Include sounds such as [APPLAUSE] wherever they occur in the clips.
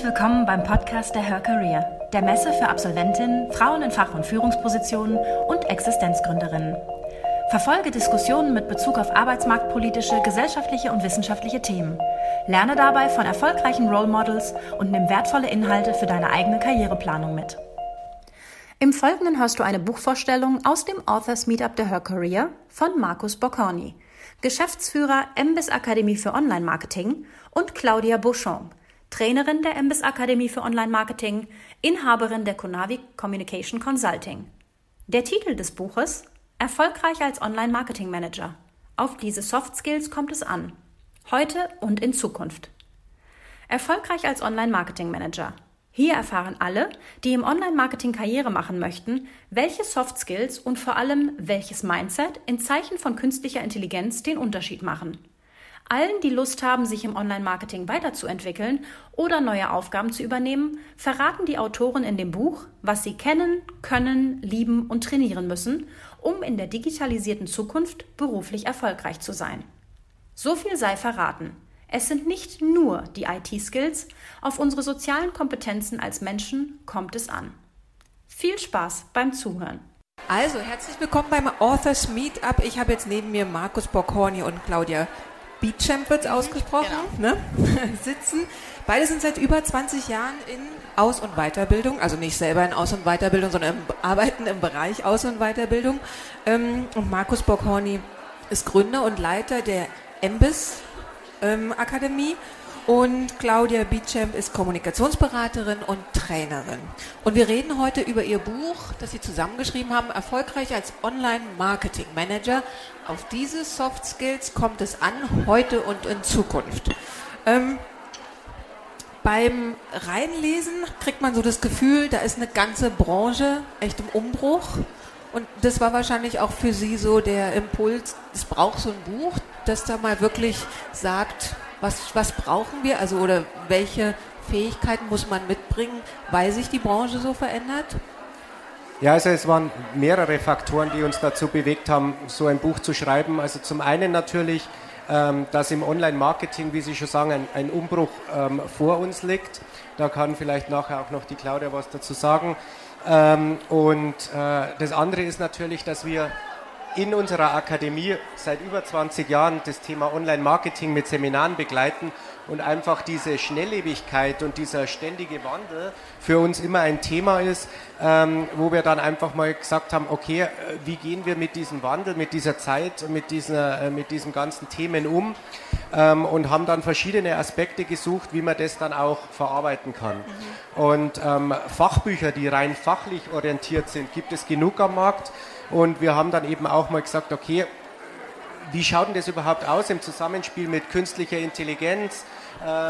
Herzlich willkommen beim Podcast der Her Career, der Messe für Absolventinnen, Frauen in Fach- und Führungspositionen und Existenzgründerinnen. Verfolge Diskussionen mit Bezug auf arbeitsmarktpolitische, gesellschaftliche und wissenschaftliche Themen. Lerne dabei von erfolgreichen Role Models und nimm wertvolle Inhalte für deine eigene Karriereplanung mit. Im Folgenden hörst du eine Buchvorstellung aus dem Authors Meetup der Her Career von Markus Boccorni, Geschäftsführer MBIS Akademie für Online Marketing und Claudia Beauchamp, Trainerin der MBIS Akademie für Online Marketing, Inhaberin der Konavi Communication Consulting. Der Titel des Buches Erfolgreich als Online Marketing Manager. Auf diese Soft Skills kommt es an. Heute und in Zukunft. Erfolgreich als Online Marketing Manager. Hier erfahren alle, die im Online Marketing Karriere machen möchten, welche Soft Skills und vor allem welches Mindset in Zeichen von künstlicher Intelligenz den Unterschied machen. Allen, die Lust haben, sich im Online-Marketing weiterzuentwickeln oder neue Aufgaben zu übernehmen, verraten die Autoren in dem Buch, was sie kennen, können, lieben und trainieren müssen, um in der digitalisierten Zukunft beruflich erfolgreich zu sein. So viel sei verraten. Es sind nicht nur die IT-Skills, auf unsere sozialen Kompetenzen als Menschen kommt es an. Viel Spaß beim Zuhören. Also, herzlich willkommen beim Authors Meetup. Ich habe jetzt neben mir Markus Boccorni und Claudia Beatchamp wird es ausgesprochen, genau. ne? [LAUGHS] sitzen. Beide sind seit über 20 Jahren in Aus- und Weiterbildung, also nicht selber in Aus- und Weiterbildung, sondern im, [LAUGHS] arbeiten im Bereich Aus- und Weiterbildung. Ähm, und Markus Bockhorny ist Gründer und Leiter der EMBIS ähm, Akademie und Claudia Beechamp ist Kommunikationsberaterin und Trainerin. Und wir reden heute über ihr Buch, das sie zusammengeschrieben haben, Erfolgreich als Online-Marketing-Manager. Auf diese Soft Skills kommt es an, heute und in Zukunft. Ähm, beim Reinlesen kriegt man so das Gefühl, da ist eine ganze Branche echt im Umbruch. Und das war wahrscheinlich auch für Sie so der Impuls, es braucht so ein Buch, das da mal wirklich sagt, was, was brauchen wir, also oder welche Fähigkeiten muss man mitbringen, weil sich die Branche so verändert? Ja, also es waren mehrere Faktoren, die uns dazu bewegt haben, so ein Buch zu schreiben. Also zum einen natürlich, ähm, dass im Online-Marketing, wie Sie schon sagen, ein, ein Umbruch ähm, vor uns liegt. Da kann vielleicht nachher auch noch die Claudia was dazu sagen. Ähm, und äh, das andere ist natürlich, dass wir in unserer Akademie seit über 20 Jahren das Thema Online-Marketing mit Seminaren begleiten und einfach diese Schnelllebigkeit und dieser ständige Wandel für uns immer ein Thema ist, ähm, wo wir dann einfach mal gesagt haben, okay, äh, wie gehen wir mit diesem Wandel, mit dieser Zeit und mit, äh, mit diesen ganzen Themen um ähm, und haben dann verschiedene Aspekte gesucht, wie man das dann auch verarbeiten kann. Mhm. Und ähm, Fachbücher, die rein fachlich orientiert sind, gibt es genug am Markt. Und wir haben dann eben auch mal gesagt, okay, wie schaut denn das überhaupt aus im Zusammenspiel mit künstlicher Intelligenz,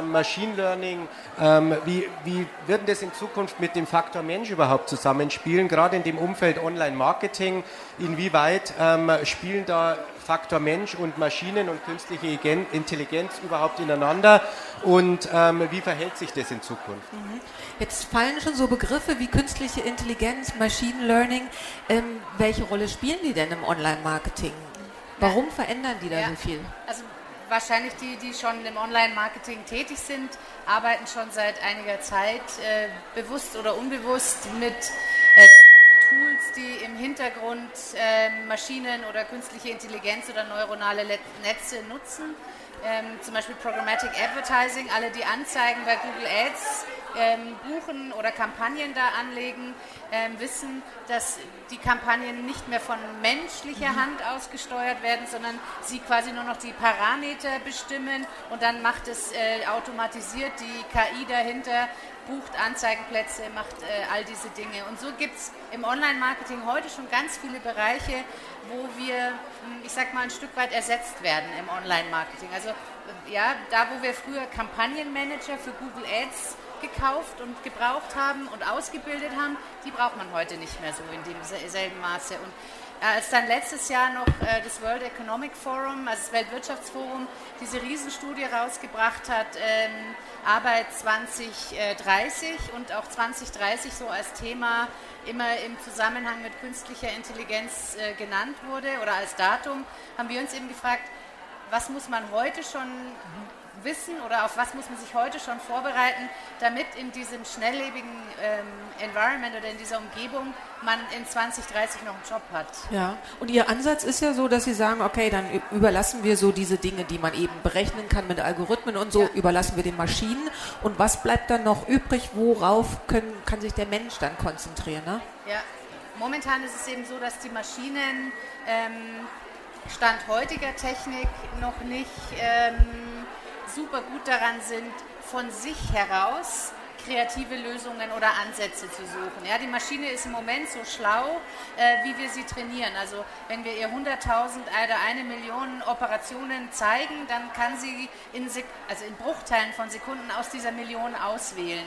Machine Learning? Ähm, wie, wie wird das in Zukunft mit dem Faktor Mensch überhaupt zusammenspielen, gerade in dem Umfeld Online-Marketing? Inwieweit ähm, spielen da Faktor Mensch und Maschinen und künstliche Intelligenz überhaupt ineinander und ähm, wie verhält sich das in Zukunft? Mhm. Jetzt fallen schon so Begriffe wie künstliche Intelligenz, Machine Learning. Ähm, welche Rolle spielen die denn im Online-Marketing? Warum verändern die da ja, so viel? Also wahrscheinlich die, die schon im Online-Marketing tätig sind, arbeiten schon seit einiger Zeit äh, bewusst oder unbewusst mit äh, Tools, die im Hintergrund äh, Maschinen oder künstliche Intelligenz oder neuronale Netze nutzen. Ähm, zum Beispiel Programmatic Advertising, alle die Anzeigen bei Google Ads ähm, buchen oder Kampagnen da anlegen, ähm, wissen, dass die Kampagnen nicht mehr von menschlicher mhm. Hand ausgesteuert werden, sondern sie quasi nur noch die Parameter bestimmen und dann macht es äh, automatisiert die KI dahinter, bucht Anzeigenplätze, macht äh, all diese Dinge. Und so gibt es im Online-Marketing heute schon ganz viele Bereiche, wo wir, hm, ich sag mal, ein Stück weit ersetzt werden im Online-Marketing. Also äh, ja, da wo wir früher Kampagnenmanager für Google Ads gekauft und gebraucht haben und ausgebildet haben, die braucht man heute nicht mehr so in demselben Maße. Und als dann letztes Jahr noch äh, das World Economic Forum, also das Weltwirtschaftsforum, diese Riesenstudie rausgebracht hat, ähm, Arbeit 2030 und auch 2030 so als Thema immer im Zusammenhang mit künstlicher Intelligenz äh, genannt wurde oder als Datum, haben wir uns eben gefragt, was muss man heute schon wissen oder auf was muss man sich heute schon vorbereiten, damit in diesem schnelllebigen ähm, Environment oder in dieser Umgebung man in 2030 noch einen Job hat. Ja, und Ihr Ansatz ist ja so, dass Sie sagen, okay, dann überlassen wir so diese Dinge, die man eben berechnen kann mit Algorithmen und so, ja. überlassen wir den Maschinen. Und was bleibt dann noch übrig? Worauf können, kann sich der Mensch dann konzentrieren? Ne? Ja, momentan ist es eben so, dass die Maschinen ähm, Stand heutiger Technik noch nicht ähm, super gut daran sind, von sich heraus kreative Lösungen oder Ansätze zu suchen. Ja, die Maschine ist im Moment so schlau, äh, wie wir sie trainieren. Also wenn wir ihr 100.000 oder eine Million Operationen zeigen, dann kann sie in, also in Bruchteilen von Sekunden aus dieser Million auswählen.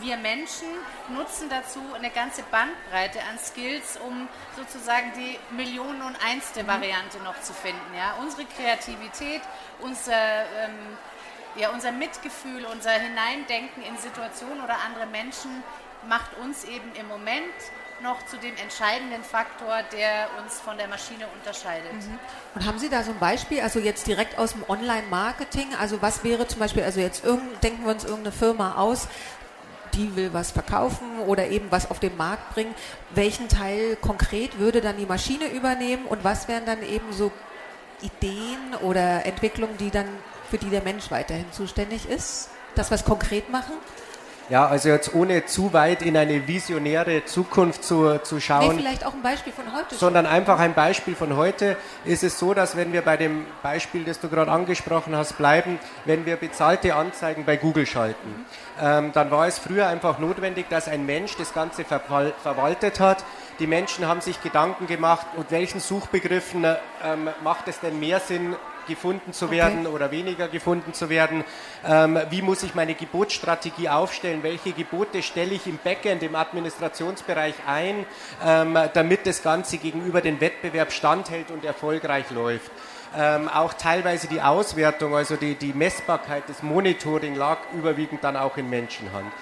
Wir Menschen nutzen dazu eine ganze Bandbreite an Skills, um sozusagen die Millionen und einste mhm. Variante noch zu finden. Ja? Unsere Kreativität, unser ähm, ja, unser Mitgefühl, unser Hineindenken in Situationen oder andere Menschen macht uns eben im Moment noch zu dem entscheidenden Faktor, der uns von der Maschine unterscheidet. Mhm. Und haben Sie da so ein Beispiel, also jetzt direkt aus dem Online-Marketing, also was wäre zum Beispiel, also jetzt denken wir uns irgendeine Firma aus, die will was verkaufen oder eben was auf den Markt bringen, welchen Teil konkret würde dann die Maschine übernehmen und was wären dann eben so Ideen oder Entwicklungen, die dann für die der Mensch weiterhin zuständig ist? Das was konkret machen? Ja, also jetzt ohne zu weit in eine visionäre Zukunft zu, zu schauen. Nee, vielleicht auch ein Beispiel von heute. Sondern schon. einfach ein Beispiel von heute ist es so, dass wenn wir bei dem Beispiel, das du gerade angesprochen hast, bleiben, wenn wir bezahlte Anzeigen bei Google schalten, mhm. ähm, dann war es früher einfach notwendig, dass ein Mensch das Ganze verwaltet hat. Die Menschen haben sich Gedanken gemacht, und welchen Suchbegriffen ähm, macht es denn mehr Sinn, gefunden zu werden okay. oder weniger gefunden zu werden. Ähm, wie muss ich meine Gebotsstrategie aufstellen? Welche Gebote stelle ich im Backend, im Administrationsbereich ein, ähm, damit das Ganze gegenüber dem Wettbewerb standhält und erfolgreich läuft? Ähm, auch teilweise die Auswertung, also die, die Messbarkeit, das Monitoring lag überwiegend dann auch in Menschenhand.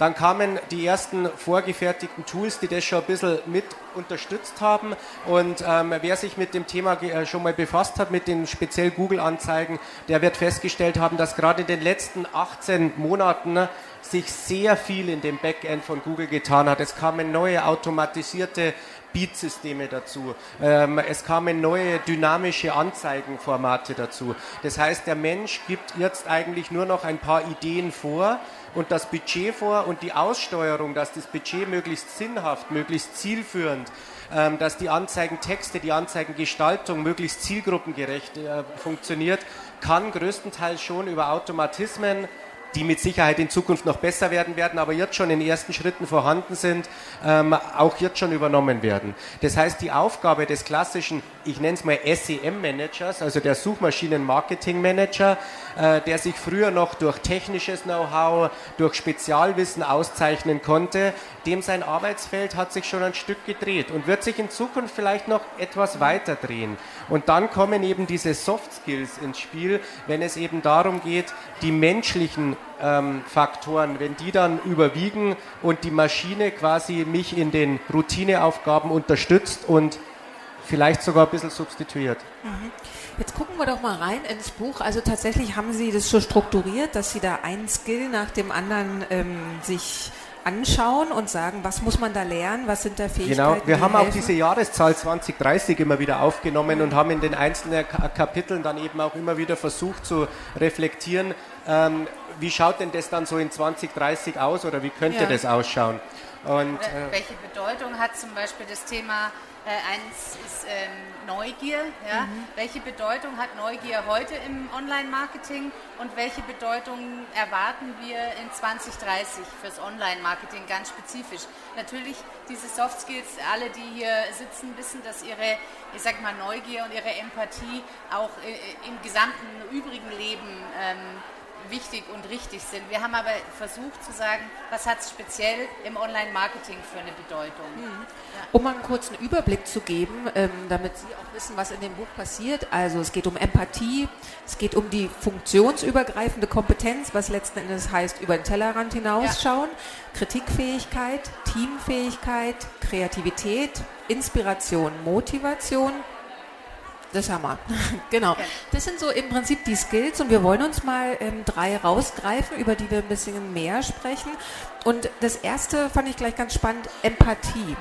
Dann kamen die ersten vorgefertigten Tools, die das schon ein bisschen mit unterstützt haben. Und ähm, wer sich mit dem Thema äh, schon mal befasst hat, mit den speziell Google-Anzeigen, der wird festgestellt haben, dass gerade in den letzten 18 Monaten sich sehr viel in dem Backend von Google getan hat. Es kamen neue automatisierte Beat-Systeme dazu. Ähm, es kamen neue dynamische Anzeigenformate dazu. Das heißt, der Mensch gibt jetzt eigentlich nur noch ein paar Ideen vor und das Budget vor und die Aussteuerung, dass das Budget möglichst sinnhaft, möglichst zielführend, ähm, dass die Anzeigentexte, die Anzeigengestaltung möglichst zielgruppengerecht äh, funktioniert, kann größtenteils schon über Automatismen die mit Sicherheit in Zukunft noch besser werden werden, aber jetzt schon in ersten Schritten vorhanden sind, ähm, auch jetzt schon übernommen werden. Das heißt, die Aufgabe des klassischen, ich nenne es mal SEM-Managers, also der Suchmaschinen-Marketing-Manager, äh, der sich früher noch durch technisches Know-how, durch Spezialwissen auszeichnen konnte, dem sein Arbeitsfeld hat sich schon ein Stück gedreht und wird sich in Zukunft vielleicht noch etwas weiter drehen. Und dann kommen eben diese Soft Skills ins Spiel, wenn es eben darum geht, die menschlichen ähm, Faktoren, wenn die dann überwiegen und die Maschine quasi mich in den Routineaufgaben unterstützt und vielleicht sogar ein bisschen substituiert. Mhm. Jetzt gucken wir doch mal rein ins Buch. Also tatsächlich haben Sie das so strukturiert, dass Sie da ein Skill nach dem anderen ähm, sich anschauen und sagen, was muss man da lernen, was sind da Fähigkeiten? Genau, wir haben auch diese Jahreszahl 2030 immer wieder aufgenommen und haben in den einzelnen Kapiteln dann eben auch immer wieder versucht zu reflektieren, ähm, wie schaut denn das dann so in 2030 aus oder wie könnte ja. das ausschauen? Und, äh, Welche Bedeutung hat zum Beispiel das Thema äh, eins ist ähm, Neugier. Ja? Mhm. Welche Bedeutung hat Neugier heute im Online-Marketing und welche Bedeutung erwarten wir in 2030 fürs Online-Marketing ganz spezifisch? Natürlich diese Soft Skills, alle, die hier sitzen, wissen, dass ihre, ich sag mal, Neugier und ihre Empathie auch äh, im gesamten übrigen Leben ähm, wichtig und richtig sind. Wir haben aber versucht zu sagen, was hat es speziell im Online-Marketing für eine Bedeutung. Mhm. Ja. Um mal einen kurzen Überblick zu geben, ähm, damit Sie auch wissen, was in dem Buch passiert. Also es geht um Empathie, es geht um die funktionsübergreifende Kompetenz, was letzten Endes heißt, über den Tellerrand hinausschauen, ja. Kritikfähigkeit, Teamfähigkeit, Kreativität, Inspiration, Motivation, Das haben wir. [LAUGHS] genau. Das sind so im Prinzip die Skills und wir wollen uns mal ähm, drei rausgreifen, über die wir ein bisschen mehr sprechen. Und das erste fand ich gleich ganz spannend, Empathie.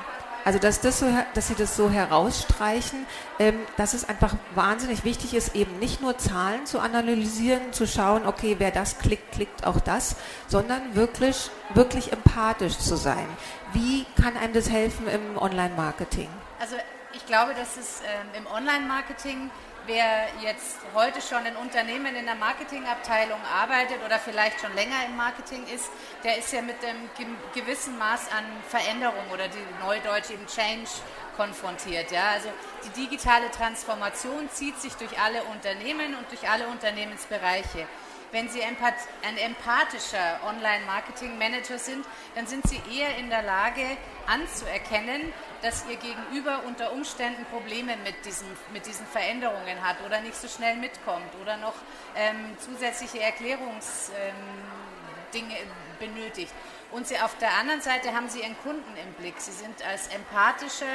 Also dass, das so, dass Sie das so herausstreichen, ähm, dass es einfach wahnsinnig wichtig ist, eben nicht nur Zahlen zu analysieren, zu schauen, okay, wer das klickt, klickt auch das, sondern wirklich, wirklich empathisch zu sein. Wie kann einem das helfen im Online-Marketing? Also ich glaube, dass es ähm, im Online-Marketing, wer jetzt heute schon in Unternehmen in der Marketingabteilung arbeitet oder vielleicht schon länger im Marketing ist, der ist ja mit einem gewissen Maß an Veränderung oder die Neudeutsch eben Change konfrontiert. Ja? Also die digitale Transformation zieht sich durch alle Unternehmen und durch alle Unternehmensbereiche. Wenn Sie ein empathischer Online-Marketing-Manager sind, dann sind Sie eher in der Lage anzuerkennen, dass Ihr Gegenüber unter Umständen Probleme mit diesen, mit diesen Veränderungen hat oder nicht so schnell mitkommt oder noch ähm, zusätzliche Erklärungsdinge ähm, benötigt. Und Sie auf der anderen Seite haben Sie Ihren Kunden im Blick. Sie sind als empathischer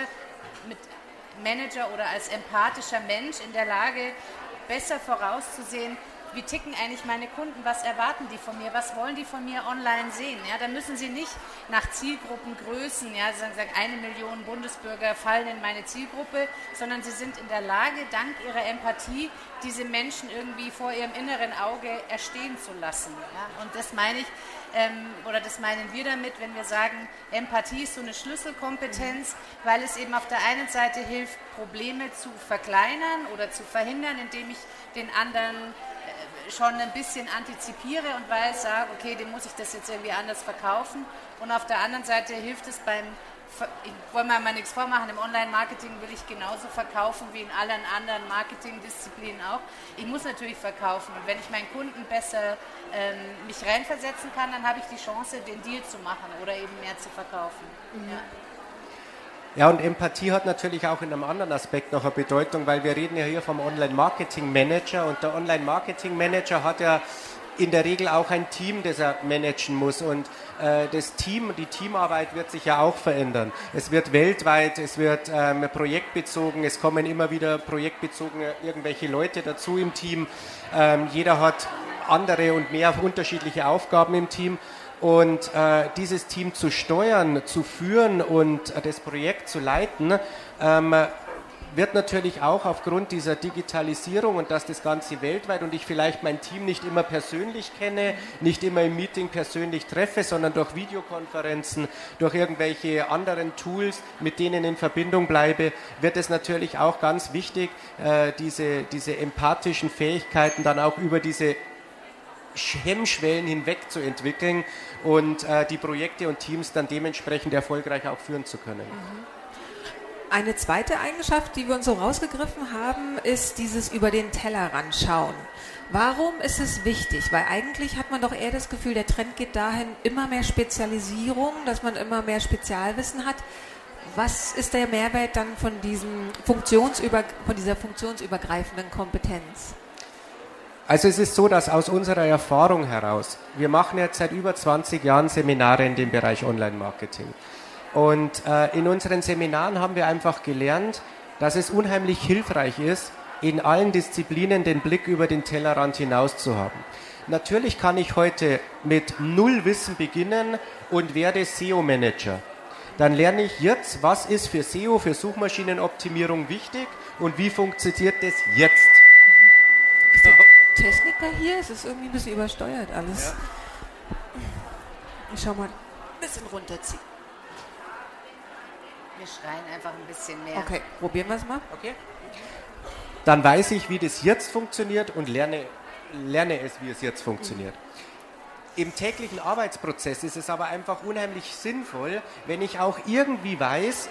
Manager oder als empathischer Mensch in der Lage, besser vorauszusehen, wie ticken eigentlich meine Kunden, was erwarten die von mir, was wollen die von mir online sehen. Ja, da müssen sie nicht nach Zielgruppengrößen, ja, sagen, sagen, eine Million Bundesbürger fallen in meine Zielgruppe, sondern sie sind in der Lage, dank ihrer Empathie, diese Menschen irgendwie vor ihrem inneren Auge erstehen zu lassen. Ja. Und das meine ich, ähm, oder das meinen wir damit, wenn wir sagen, Empathie ist so eine Schlüsselkompetenz, weil es eben auf der einen Seite hilft, Probleme zu verkleinern oder zu verhindern, indem ich den anderen schon ein bisschen antizipiere und weiß, sage, okay, dem muss ich das jetzt irgendwie anders verkaufen. Und auf der anderen Seite hilft es beim, ich wollte mir mal nichts vormachen, im Online-Marketing will ich genauso verkaufen wie in allen anderen Marketingdisziplinen auch. Ich muss natürlich verkaufen. Und wenn ich meinen Kunden besser ähm, mich reinversetzen kann, dann habe ich die Chance, den Deal zu machen oder eben mehr zu verkaufen. Mhm. Ja. Ja, und Empathie hat natürlich auch in einem anderen Aspekt noch eine Bedeutung, weil wir reden ja hier vom Online-Marketing-Manager und der Online-Marketing-Manager hat ja in der Regel auch ein Team, das er managen muss. Und äh, das Team, die Teamarbeit wird sich ja auch verändern. Es wird weltweit, es wird ähm, projektbezogen, es kommen immer wieder projektbezogene irgendwelche Leute dazu im Team. Ähm, jeder hat andere und mehr unterschiedliche Aufgaben im Team. Und äh, dieses Team zu steuern, zu führen und äh, das Projekt zu leiten, ähm, wird natürlich auch aufgrund dieser Digitalisierung und dass das Ganze weltweit und ich vielleicht mein Team nicht immer persönlich kenne, nicht immer im Meeting persönlich treffe, sondern durch Videokonferenzen, durch irgendwelche anderen Tools, mit denen in Verbindung bleibe, wird es natürlich auch ganz wichtig, äh, diese, diese empathischen Fähigkeiten dann auch über diese Hemmschwellen hinweg zu entwickeln und äh, die Projekte und Teams dann dementsprechend erfolgreich auch führen zu können. Mhm. Eine zweite Eigenschaft, die wir uns so rausgegriffen haben, ist dieses über den Tellerrand schauen. Warum ist es wichtig? Weil eigentlich hat man doch eher das Gefühl, der Trend geht dahin, immer mehr Spezialisierung, dass man immer mehr Spezialwissen hat. Was ist der Mehrwert dann von, diesem Funktionsüber, von dieser funktionsübergreifenden Kompetenz? Also es ist so, dass aus unserer Erfahrung heraus, wir machen jetzt seit über 20 Jahren Seminare in dem Bereich Online-Marketing. Und äh, in unseren Seminaren haben wir einfach gelernt, dass es unheimlich hilfreich ist, in allen Disziplinen den Blick über den Tellerrand hinaus zu haben. Natürlich kann ich heute mit null Wissen beginnen und werde SEO-Manager. Dann lerne ich jetzt, was ist für SEO, für Suchmaschinenoptimierung wichtig und wie funktioniert das jetzt. Techniker hier? Es ist irgendwie ein bisschen übersteuert alles. Ja. Ich schau mal, ein bisschen runterziehen. Wir schreien einfach ein bisschen mehr. Okay, probieren wir es mal. Okay. Dann weiß ich, wie das jetzt funktioniert und lerne, lerne es, wie es jetzt funktioniert. Im täglichen Arbeitsprozess ist es aber einfach unheimlich sinnvoll, wenn ich auch irgendwie weiß,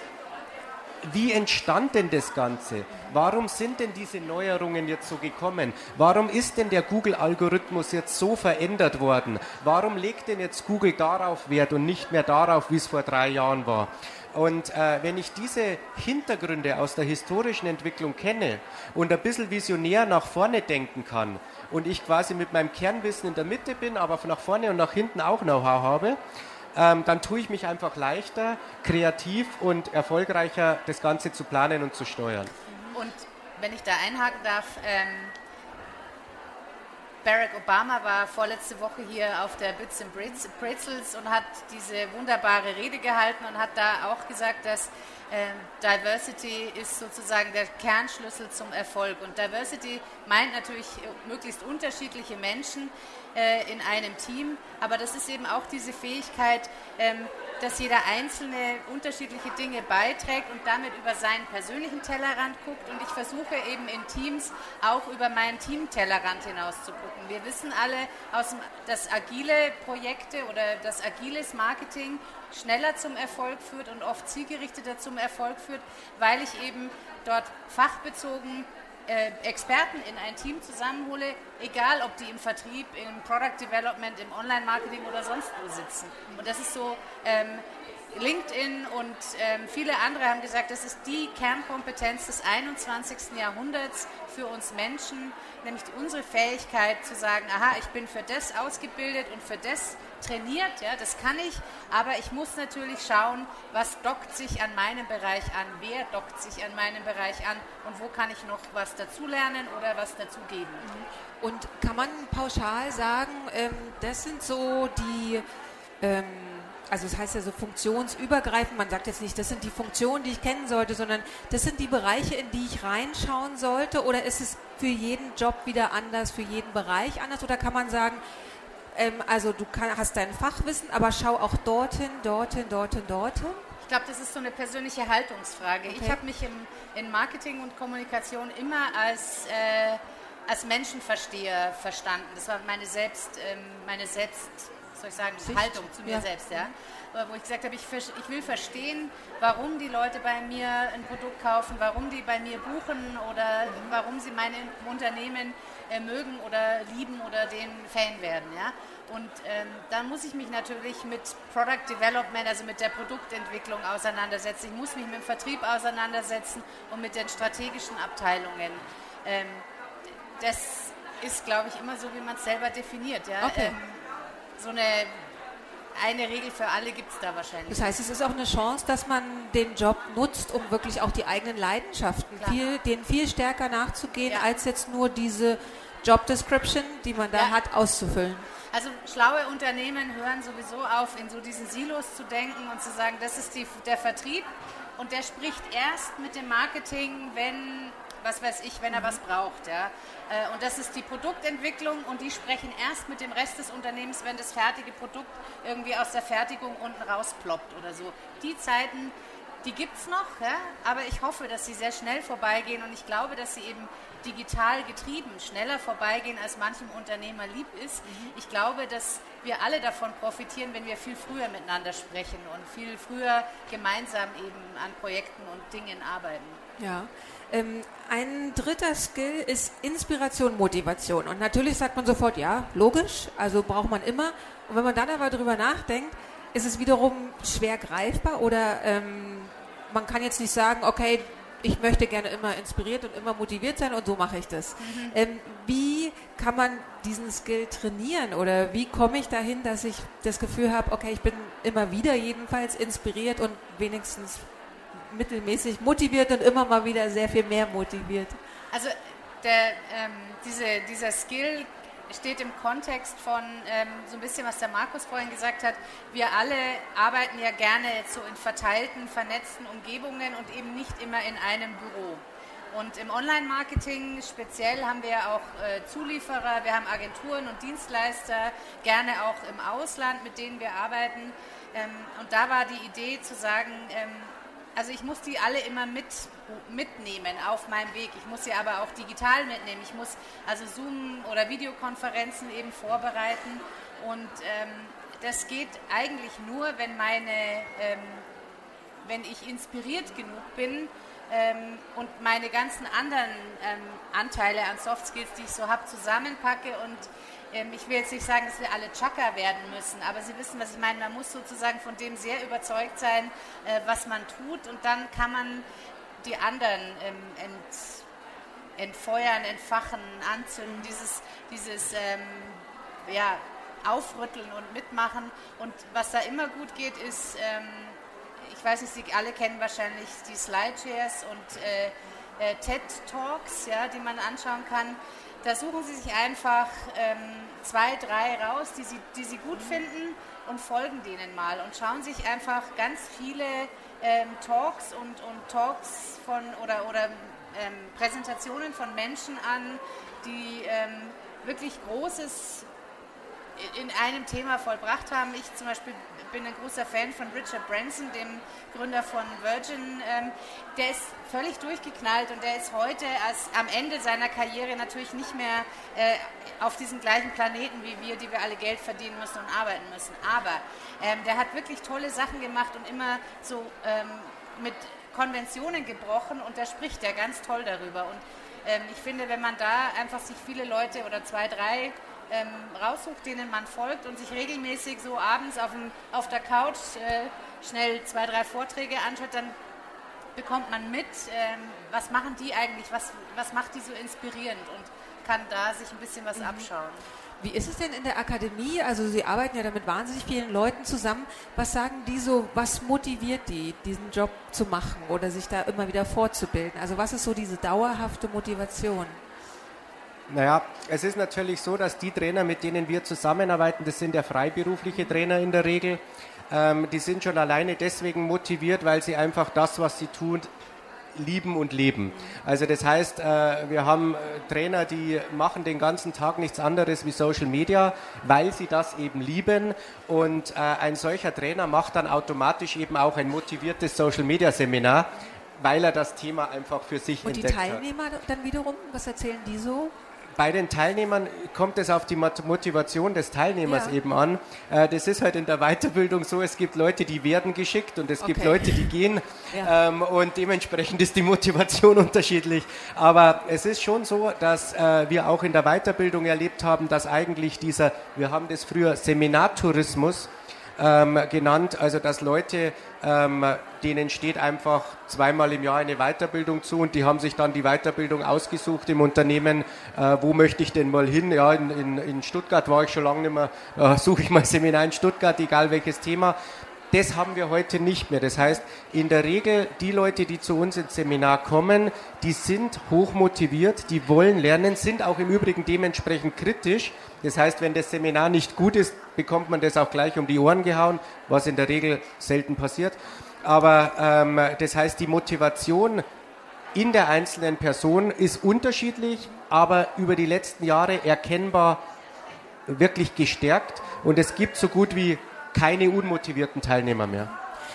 wie entstand denn das Ganze? Warum sind denn diese Neuerungen jetzt so gekommen? Warum ist denn der Google-Algorithmus jetzt so verändert worden? Warum legt denn jetzt Google darauf Wert und nicht mehr darauf, wie es vor drei Jahren war? Und äh, wenn ich diese Hintergründe aus der historischen Entwicklung kenne und ein bisschen visionär nach vorne denken kann und ich quasi mit meinem Kernwissen in der Mitte bin, aber nach vorne und nach hinten auch Know-how habe, ähm, dann tue ich mich einfach leichter, kreativ und erfolgreicher das Ganze zu planen und zu steuern. Und wenn ich da einhaken darf, ähm, Barack Obama war vorletzte Woche hier auf der Bits and Pretzels und hat diese wunderbare Rede gehalten und hat da auch gesagt, dass äh, Diversity ist sozusagen der Kernschlüssel zum Erfolg. Und Diversity meint natürlich möglichst unterschiedliche Menschen äh, in einem Team, aber das ist eben auch diese Fähigkeit, ähm, dass jeder Einzelne unterschiedliche Dinge beiträgt und damit über seinen persönlichen Tellerrand guckt. Und ich versuche eben in Teams auch über meinen Team-Tellerrand hinaus zu gucken. Wir wissen alle, aus dass agile Projekte oder das agiles Marketing schneller zum Erfolg führt und oft zielgerichteter zum Erfolg führt, weil ich eben dort fachbezogen äh, Experten in ein Team zusammenhole, egal ob die im Vertrieb, im Product Development, im Online-Marketing oder sonst wo sitzen. Und das ist so, ähm, LinkedIn und ähm, viele andere haben gesagt, das ist die Kernkompetenz des 21. Jahrhunderts für uns Menschen, nämlich unsere Fähigkeit zu sagen, aha, ich bin für das ausgebildet und für das trainiert, ja, das kann ich, aber ich muss natürlich schauen, was dockt sich an meinem Bereich an, wer dockt sich an meinem Bereich an und wo kann ich noch was dazulernen oder was dazugeben. Mhm. Und kann man pauschal sagen, ähm, das sind so die ähm, also es das heißt ja so funktionsübergreifend, man sagt jetzt nicht, das sind die Funktionen, die ich kennen sollte, sondern das sind die Bereiche, in die ich reinschauen sollte oder ist es für jeden Job wieder anders, für jeden Bereich anders oder kann man sagen, ähm, also du kann, hast dein Fachwissen, aber schau auch dorthin, dorthin, dorthin, dorthin? Ich glaube, das ist so eine persönliche Haltungsfrage. Okay. Ich habe mich im, in Marketing und Kommunikation immer als, äh, als Menschenversteher verstanden. Das war meine Selbst, ähm, meine Selbst soll ich sagen, Sicht. Haltung zu mir ja. selbst, ja. Wo ich gesagt habe, ich, ich will verstehen, warum die Leute bei mir ein Produkt kaufen, warum die bei mir buchen oder warum sie mein Unternehmen äh, mögen oder lieben oder den Fan werden, ja. Und ähm, dann muss ich mich natürlich mit Product Development, also mit der Produktentwicklung auseinandersetzen. Ich muss mich mit dem Vertrieb auseinandersetzen und mit den strategischen Abteilungen. Ähm, das ist, glaube ich, immer so, wie man es selber definiert. Ja? Okay. Ähm, so eine eine Regel für alle gibt es da wahrscheinlich. Das heißt, es ist auch eine Chance, dass man den Job nutzt, um wirklich auch die eigenen Leidenschaften, viel, denen viel stärker nachzugehen, ja. als jetzt nur diese Job Description, die man da ja. hat, auszufüllen. Also schlaue Unternehmen hören sowieso auf, in so diesen Silos zu denken und zu sagen, das ist die, der Vertrieb und der spricht erst mit dem Marketing, wenn was weiß ich, wenn er was braucht. Ja. Äh, und das ist die Produktentwicklung und die sprechen erst mit dem Rest des Unternehmens, wenn das fertige Produkt irgendwie aus der Fertigung unten rausploppt oder so. Die Zeiten, die gibt es noch, ja, aber ich hoffe, dass sie sehr schnell vorbeigehen und ich glaube, dass sie eben digital getrieben schneller vorbeigehen, als manchem Unternehmer lieb ist. Mhm. Ich glaube, dass wir alle davon profitieren, wenn wir viel früher miteinander sprechen und viel früher gemeinsam eben an Projekten und Dingen arbeiten. Ja. Ähm, ein dritter Skill ist Inspiration, Motivation. Und natürlich sagt man sofort, ja, logisch, also braucht man immer. Und wenn man dann aber darüber nachdenkt, ist es wiederum schwer greifbar oder ähm, man kann jetzt nicht sagen, okay, ich möchte gerne immer inspiriert und immer motiviert sein und so mache ich das. Mhm. Ähm, wie kann man diesen Skill trainieren oder wie komme ich dahin, dass ich das Gefühl habe, okay, ich bin immer wieder jedenfalls inspiriert und wenigstens mittelmäßig motiviert und immer mal wieder sehr viel mehr motiviert. Also der, ähm, diese, dieser Skill steht im Kontext von ähm, so ein bisschen, was der Markus vorhin gesagt hat. Wir alle arbeiten ja gerne so in verteilten, vernetzten Umgebungen und eben nicht immer in einem Büro. Und im Online-Marketing speziell haben wir ja auch äh, Zulieferer, wir haben Agenturen und Dienstleister, gerne auch im Ausland, mit denen wir arbeiten. Ähm, und da war die Idee zu sagen, ähm, also ich muss die alle immer mit, mitnehmen auf meinem Weg. Ich muss sie aber auch digital mitnehmen. Ich muss also Zoom oder Videokonferenzen eben vorbereiten. Und ähm, das geht eigentlich nur, wenn meine, ähm, wenn ich inspiriert genug bin ähm, und meine ganzen anderen ähm, Anteile an Soft Skills, die ich so habe, zusammenpacke und ich will jetzt nicht sagen, dass wir alle Chaka werden müssen, aber Sie wissen, was ich meine. Man muss sozusagen von dem sehr überzeugt sein, äh, was man tut und dann kann man die anderen ähm, ent, entfeuern, entfachen, anzünden, dieses, dieses ähm, ja, aufrütteln und mitmachen. Und was da immer gut geht, ist, ähm, ich weiß nicht, Sie alle kennen wahrscheinlich die Slideshares und äh, äh, TED Talks, ja, die man anschauen kann. Da suchen Sie sich einfach ähm, zwei, drei raus, die Sie, die Sie gut finden und folgen denen mal und schauen sich einfach ganz viele ähm, Talks und, und Talks von oder, oder ähm, Präsentationen von Menschen an, die ähm, wirklich Großes in einem Thema vollbracht haben. Ich zum Beispiel bin ein großer Fan von Richard Branson, dem Gründer von Virgin. Ähm, der ist völlig durchgeknallt und der ist heute als am Ende seiner Karriere natürlich nicht mehr äh, auf diesem gleichen Planeten wie wir, die wir alle Geld verdienen müssen und arbeiten müssen. Aber ähm, der hat wirklich tolle Sachen gemacht und immer so ähm, mit Konventionen gebrochen und da spricht er ganz toll darüber. Und ich finde, wenn man da einfach sich viele Leute oder zwei, drei ähm, raussucht, denen man folgt und sich regelmäßig so abends auf, dem, auf der Couch äh, schnell zwei, drei Vorträge anschaut, dann bekommt man mit, ähm, was machen die eigentlich, was, was macht die so inspirierend und kann da sich ein bisschen was mhm. abschauen. Wie ist es denn in der Akademie? Also Sie arbeiten ja da mit wahnsinnig vielen Leuten zusammen. Was sagen die so, was motiviert die, diesen Job zu machen oder sich da immer wieder fortzubilden? Also was ist so diese dauerhafte Motivation? Naja, es ist natürlich so, dass die Trainer, mit denen wir zusammenarbeiten, das sind ja freiberufliche Trainer in der Regel, ähm, die sind schon alleine deswegen motiviert, weil sie einfach das, was sie tun, lieben und leben. Also das heißt, äh, wir haben äh, Trainer, die machen den ganzen Tag nichts anderes wie Social Media, weil sie das eben lieben. Und äh, ein solcher Trainer macht dann automatisch eben auch ein motiviertes Social Media Seminar, weil er das Thema einfach für sich und entdeckt hat. Und die Teilnehmer hat. dann wiederum, was erzählen die so? Bei den Teilnehmern kommt es auf die Motivation des Teilnehmers ja. eben an. Äh, das ist halt in der Weiterbildung so, es gibt Leute, die werden geschickt und es okay. gibt Leute, die gehen ja. Ähm, und dementsprechend ist die Motivation [LAUGHS] unterschiedlich. Aber es ist schon so, dass äh, wir auch in der Weiterbildung erlebt haben, dass eigentlich dieser, wir haben das früher Seminartourismus, ähm, genannt, also dass Leute, ähm, denen steht einfach zweimal im Jahr eine Weiterbildung zu und die haben sich dann die Weiterbildung ausgesucht im Unternehmen, äh, wo möchte ich denn mal hin? Ja, in, in, in Stuttgart war ich schon lange nicht mehr, äh, [LAUGHS] suche ich mal Seminar in Stuttgart, egal welches Thema. Das haben wir heute nicht mehr. Das heißt, in der Regel, die Leute, die zu uns ins Seminar kommen, die sind hochmotiviert, die wollen lernen, sind auch im Übrigen dementsprechend kritisch. Das heißt, wenn das Seminar nicht gut ist, bekommt man das auch gleich um die Ohren gehauen, was in der Regel selten passiert. Aber ähm, das heißt, die Motivation in der einzelnen Person ist unterschiedlich, aber über die letzten Jahre erkennbar wirklich gestärkt. Und es gibt so gut wie keine unmotivierten Teilnehmer mehr.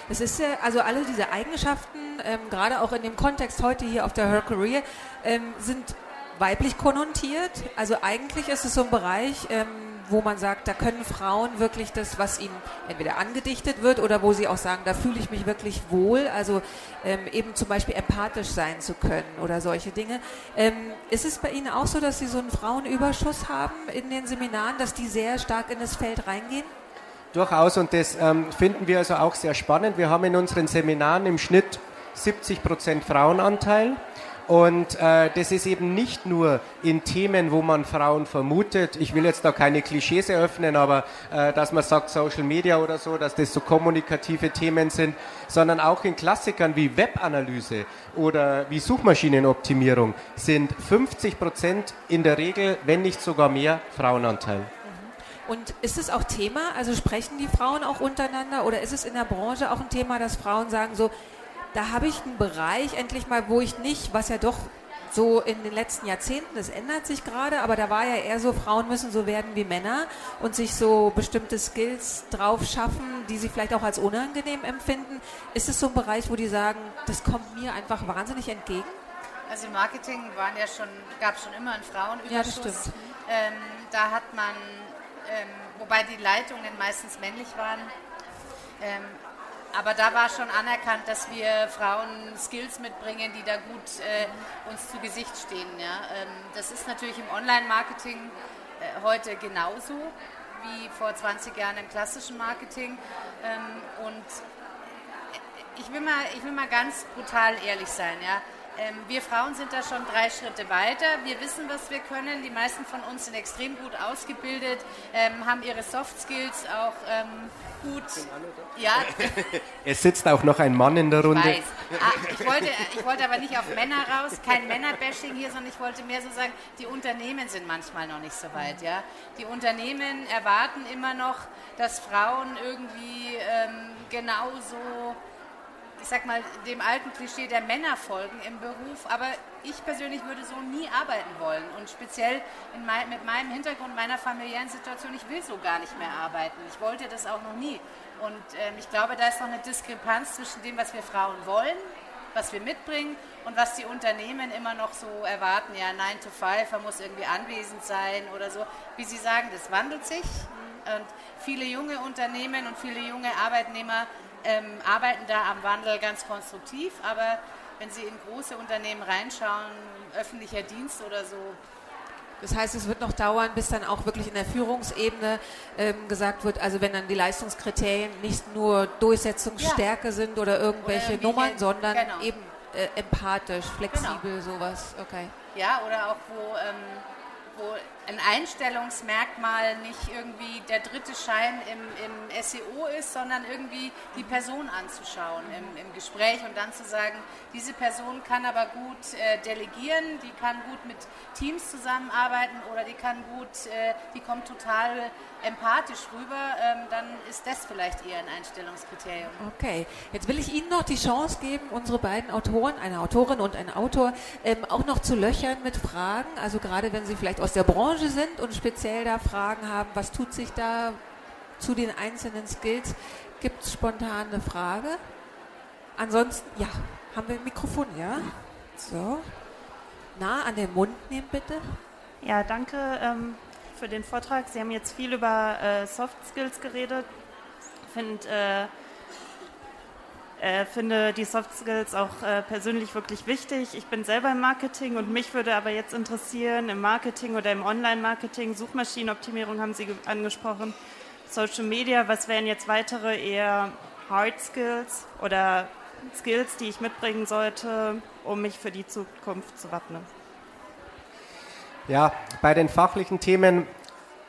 Es ist ja, also alle diese Eigenschaften, ähm, gerade auch in dem Kontext heute hier auf der Her Career, ähm, sind weiblich konnotiert. Also eigentlich ist es so ein Bereich, ähm, wo man sagt, da können Frauen wirklich das, was ihnen entweder angedichtet wird oder wo sie auch sagen, da fühle ich mich wirklich wohl, also ähm, eben zum Beispiel empathisch sein zu können oder solche Dinge. Ähm, ist es bei Ihnen auch so, dass Sie so einen Frauenüberschuss haben in den Seminaren, dass die sehr stark in das Feld reingehen? Durchaus und das ähm, finden wir also auch sehr spannend. Wir haben in unseren Seminaren im Schnitt 70 Prozent Frauenanteil. Und äh, das ist eben nicht nur in Themen, wo man Frauen vermutet. Ich will jetzt da keine Klischees eröffnen, aber äh, dass man sagt Social Media oder so, dass das so kommunikative Themen sind, sondern auch in Klassikern wie Webanalyse oder wie Suchmaschinenoptimierung sind 50 Prozent in der Regel, wenn nicht sogar mehr, Frauenanteil. Und ist es auch Thema? Also sprechen die Frauen auch untereinander oder ist es in der Branche auch ein Thema, dass Frauen sagen so, da habe ich einen Bereich endlich mal, wo ich nicht, was ja doch so in den letzten Jahrzehnten, das ändert sich gerade, aber da war ja eher so, Frauen müssen so werden wie Männer und sich so bestimmte Skills drauf schaffen, die sie vielleicht auch als unangenehm empfinden. Ist es so ein Bereich, wo die sagen, das kommt mir einfach wahnsinnig entgegen? Also im Marketing waren ja schon, gab es schon immer einen Frauenüberschuss. Ja, das stimmt. Ähm, da hat man ähm, wobei die Leitungen meistens männlich waren. Ähm, aber da war schon anerkannt, dass wir Frauen Skills mitbringen, die da gut äh, uns zu Gesicht stehen. Ja? Ähm, das ist natürlich im Online-Marketing äh, heute genauso wie vor 20 Jahren im klassischen Marketing. Ähm, und ich will, mal, ich will mal ganz brutal ehrlich sein. Ja? Ähm, wir Frauen sind da schon drei Schritte weiter. Wir wissen, was wir können. Die meisten von uns sind extrem gut ausgebildet, ähm, haben ihre Soft Skills auch ähm, gut. Ja. [LAUGHS] Es sitzt auch noch ein Mann in der Runde. Ich, weiß. Ah, ich, wollte, ich wollte aber nicht auf Männer raus, kein Männerbashing hier, sondern ich wollte mehr so sagen, die Unternehmen sind manchmal noch nicht so weit. Ja? Die Unternehmen erwarten immer noch, dass Frauen irgendwie ähm, genauso ich sag mal, dem alten Klischee der Männer folgen im Beruf, aber ich persönlich würde so nie arbeiten wollen. Und speziell mein, mit meinem Hintergrund, meiner familiären Situation, ich will so gar nicht mehr arbeiten. Ich wollte das auch noch nie. Und ähm, ich glaube, da ist noch eine Diskrepanz zwischen dem, was wir Frauen wollen, was wir mitbringen und was die Unternehmen immer noch so erwarten. Ja, 9 to 5, man muss irgendwie anwesend sein oder so. Wie Sie sagen, das wandelt sich. Und viele junge Unternehmen und viele junge Arbeitnehmer ähm, arbeiten da am Wandel ganz konstruktiv, aber wenn Sie in große Unternehmen reinschauen, öffentlicher Dienst oder so, das heißt, es wird noch dauern, bis dann auch wirklich in der Führungsebene ähm, gesagt wird, also wenn dann die Leistungskriterien nicht nur Durchsetzungsstärke ja. sind oder irgendwelche oder Nummern, sondern genau. eben äh, empathisch, flexibel, genau. sowas. Okay. Ja, oder auch wo ähm, wo ein Einstellungsmerkmal nicht irgendwie der dritte Schein im, im SEO ist, sondern irgendwie die Person anzuschauen im, im, Gespräch und dann zu sagen, diese Person kann aber gut äh, delegieren, die kann gut mit Teams zusammenarbeiten oder die kann gut, äh, die kommt total empathisch rüber, ähm, dann ist das vielleicht eher ein Einstellungskriterium. Okay, jetzt will ich Ihnen noch die Chance geben, unsere beiden Autoren, eine Autorin und ein Autor, ähm, auch noch zu löchern mit Fragen. Also gerade wenn Sie vielleicht aus der Branche sind und speziell da Fragen haben, was tut sich da zu den einzelnen Skills, gibt es spontan eine Frage? Ansonsten, ja, haben wir ein Mikrofon, ja? So. Nah an den Mund nehmen, bitte. Ja, danke. Ähm für den Vortrag. Sie haben jetzt viel über äh, Soft Skills geredet. Find, äh, äh, finde die Soft Skills auch äh, persönlich wirklich wichtig. Ich bin selber im Marketing und mich würde aber jetzt interessieren, im Marketing oder im Online-Marketing, Suchmaschinenoptimierung haben Sie angesprochen, Social Media, was wären jetzt weitere eher Hard Skills oder Skills, die ich mitbringen sollte, um mich für die Zukunft zu wappnen? Ja, bei den fachlichen Themen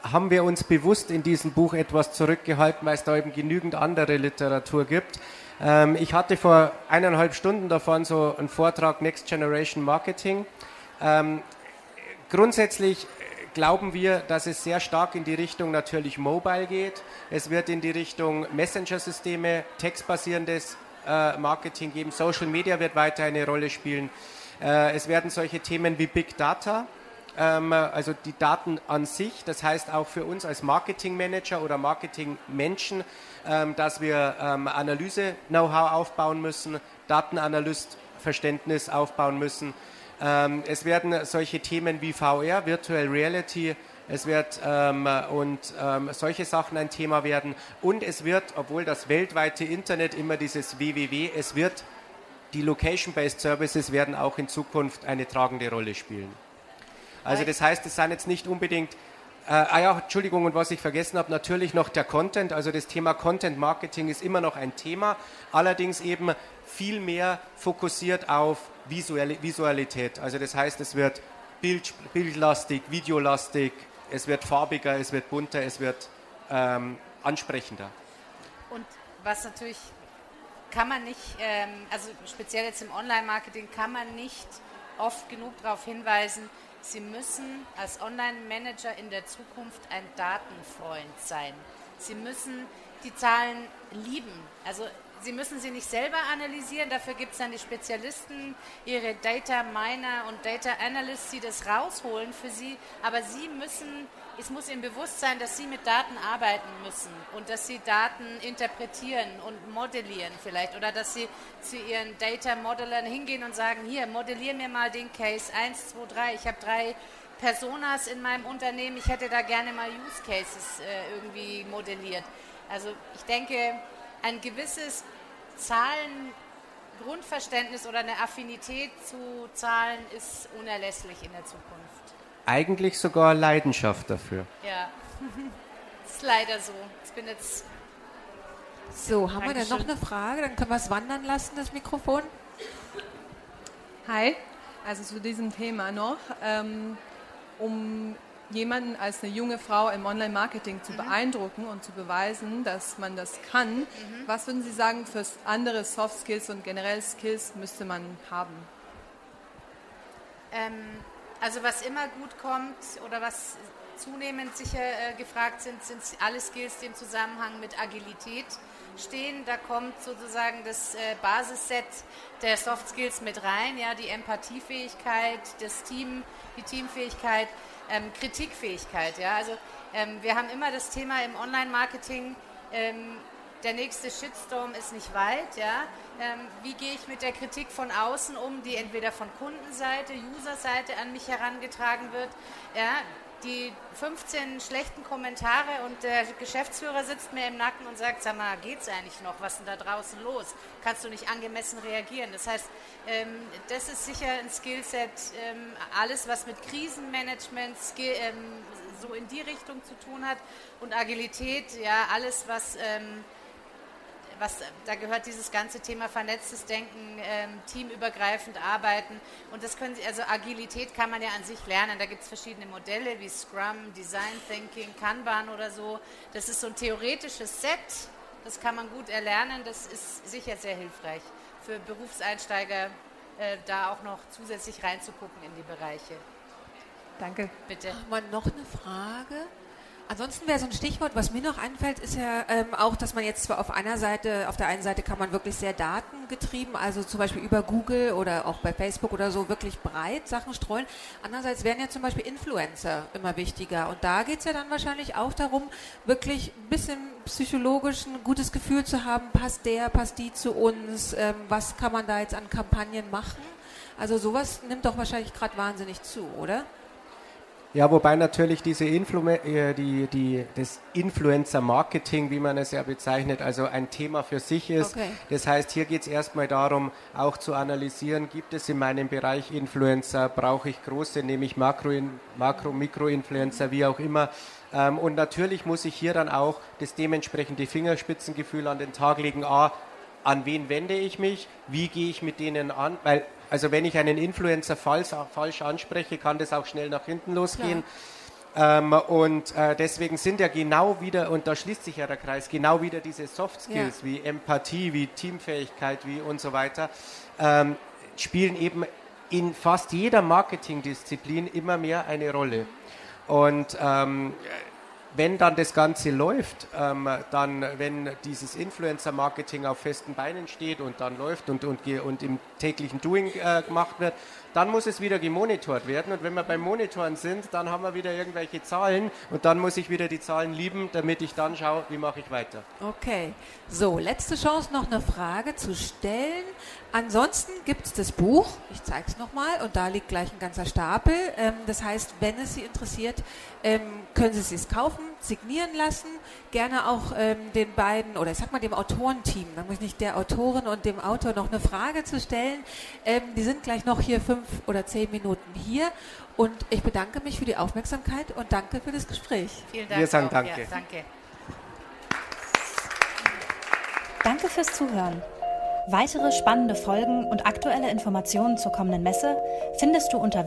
haben wir uns bewusst in diesem Buch etwas zurückgehalten, weil es da eben genügend andere Literatur gibt. Ähm, ich hatte vor eineinhalb Stunden davon so einen Vortrag Next Generation Marketing. Ähm, grundsätzlich glauben wir, dass es sehr stark in die Richtung natürlich Mobile geht. Es wird in die Richtung Messenger-Systeme, textbasierendes äh, Marketing geben. Social Media wird weiter eine Rolle spielen. Äh, es werden solche Themen wie Big Data ähm, also die Daten an sich. Das heißt auch für uns als Marketingmanager oder Marketingmenschen, dass wir ähm, Analyse-Know-how aufbauen müssen, Datenanalyst-Verständnis aufbauen müssen. Ähm, es werden solche Themen wie VR, Virtual Reality, es wird ähm, und ähm, solche Sachen ein Thema werden. Und es wird, obwohl das weltweite Internet immer dieses WWW, es wird die Location-Based Services werden auch in Zukunft eine tragende Rolle spielen. Also das heißt, es sind jetzt nicht unbedingt äh, ah ja, Entschuldigung, und was ich vergessen habe, natürlich noch der Content. Also das Thema Content Marketing ist immer noch ein Thema, allerdings eben viel mehr fokussiert auf Visual Visualität. Also das heißt, es wird Bild, bildlastig, videolastig, es wird farbiger, es wird bunter, es wird ähm, ansprechender. Und was natürlich kann man nicht, ähm, also speziell jetzt im Online-Marketing, kann man nicht oft genug darauf hinweisen, Sie müssen als Online-Manager in der Zukunft ein Datenfreund sein. Sie müssen die Zahlen lieben. Also Sie müssen sie nicht selber analysieren, dafür gibt es dann die Spezialisten, Ihre Data Miner und Data Analysts, die das rausholen für Sie. Aber Sie müssen, es muss Ihnen bewusst sein, dass Sie mit Daten arbeiten müssen und dass Sie Daten interpretieren und modellieren vielleicht. Oder dass Sie zu Ihren Data Modellern hingehen und sagen, hier, modellier mir mal den Case 1, 2, 3. Ich habe drei Personas in meinem Unternehmen, ich hätte da gerne mal Use Cases äh, irgendwie modelliert. Also ich denke, ein gewisses Zahlengrundverständnis oder eine Affinität zu Zahlen ist unerlässlich in der Zukunft. Eigentlich sogar Leidenschaft dafür. Ja, [LAUGHS] ist leider so. Ich bin jetzt. So, haben Dankeschön. wir denn noch eine Frage? Dann können wir es wandern lassen, das Mikrofon. Hi, also zu diesem Thema noch. Ähm, um jemanden als eine junge Frau im Online-Marketing zu mhm. beeindrucken und zu beweisen, dass man das kann, mhm. was würden Sie sagen, für andere Soft Skills und generell Skills müsste man haben? Ähm, also was immer gut kommt oder was zunehmend sicher äh, gefragt sind, sind alle Skills, die im Zusammenhang mit Agilität stehen. Da kommt sozusagen das äh, Basisset der Soft Skills mit rein, ja, die Empathiefähigkeit, das Team, die Teamfähigkeit, ähm, Kritikfähigkeit. Ja, also ähm, wir haben immer das Thema im Online-Marketing. Ähm, der nächste Shitstorm ist nicht weit. Ja? Ähm, wie gehe ich mit der Kritik von außen um, die entweder von Kundenseite, Userseite an mich herangetragen wird? Ja? die 15 schlechten Kommentare und der Geschäftsführer sitzt mir im Nacken und sagt, sag mal, geht's eigentlich noch? Was ist denn da draußen los? Kannst du nicht angemessen reagieren? Das heißt, ähm, das ist sicher ein Skillset, ähm, alles was mit Krisenmanagement Skill, ähm, so in die Richtung zu tun hat und Agilität, ja, alles was ähm, was, da gehört dieses ganze Thema vernetztes Denken, ähm, teamübergreifend arbeiten. Und das können Sie, also Agilität kann man ja an sich lernen. Da gibt es verschiedene Modelle wie Scrum, Design Thinking, Kanban oder so. Das ist so ein theoretisches Set, das kann man gut erlernen. Das ist sicher sehr hilfreich für Berufseinsteiger, äh, da auch noch zusätzlich reinzugucken in die Bereiche. Danke. Bitte. Mal noch eine Frage. Ansonsten wäre so ein Stichwort, was mir noch einfällt, ist ja ähm, auch, dass man jetzt zwar auf einer Seite, auf der einen Seite kann man wirklich sehr datengetrieben, also zum Beispiel über Google oder auch bei Facebook oder so wirklich breit Sachen streuen. Andererseits werden ja zum Beispiel Influencer immer wichtiger. Und da geht es ja dann wahrscheinlich auch darum, wirklich ein bisschen psychologisch ein gutes Gefühl zu haben, passt der, passt die zu uns, ähm, was kann man da jetzt an Kampagnen machen? Also sowas nimmt doch wahrscheinlich gerade wahnsinnig zu, oder? Ja, wobei natürlich diese Influ äh, die, die, das Influencer-Marketing, wie man es ja bezeichnet, also ein Thema für sich ist. Okay. Das heißt, hier geht es erstmal darum, auch zu analysieren, gibt es in meinem Bereich Influencer, brauche ich große, nehme ich Makro, Makro Mikro-Influencer, wie auch immer. Ähm, und natürlich muss ich hier dann auch das dementsprechende Fingerspitzengefühl an den Tag legen, a, an wen wende ich mich, wie gehe ich mit denen an, weil also wenn ich einen Influencer falsch, falsch anspreche, kann das auch schnell nach hinten losgehen. Ähm, und äh, deswegen sind ja genau wieder, und da schließt sich ja der Kreis, genau wieder diese Soft Skills ja. wie Empathie, wie Teamfähigkeit, wie und so weiter, ähm, spielen eben in fast jeder Marketingdisziplin immer mehr eine Rolle. Und ähm, wenn dann das Ganze läuft, ähm, dann, wenn dieses Influencer-Marketing auf festen Beinen steht und dann läuft und, und, und im täglichen Doing äh, gemacht wird, dann muss es wieder gemonitort werden. Und wenn wir beim Monitoren sind, dann haben wir wieder irgendwelche Zahlen und dann muss ich wieder die Zahlen lieben, damit ich dann schaue, wie mache ich weiter. Okay, so, letzte Chance, noch eine Frage zu stellen. Ansonsten gibt es das Buch, ich zeige es nochmal, und da liegt gleich ein ganzer Stapel. Ähm, das heißt, wenn es Sie interessiert, ähm, können Sie es kaufen, signieren lassen, gerne auch ähm, den beiden, oder ich sag mal dem Autorenteam, da muss ich nicht der Autorin und dem Autor noch eine Frage zu stellen. Ähm, die sind gleich noch hier fünf oder zehn Minuten hier und ich bedanke mich für die Aufmerksamkeit und danke für das Gespräch. Vielen Dank. Wir sagen auch. danke. Ja, danke. Danke fürs Zuhören. Weitere spannende Folgen und aktuelle Informationen zur kommenden Messe findest du unter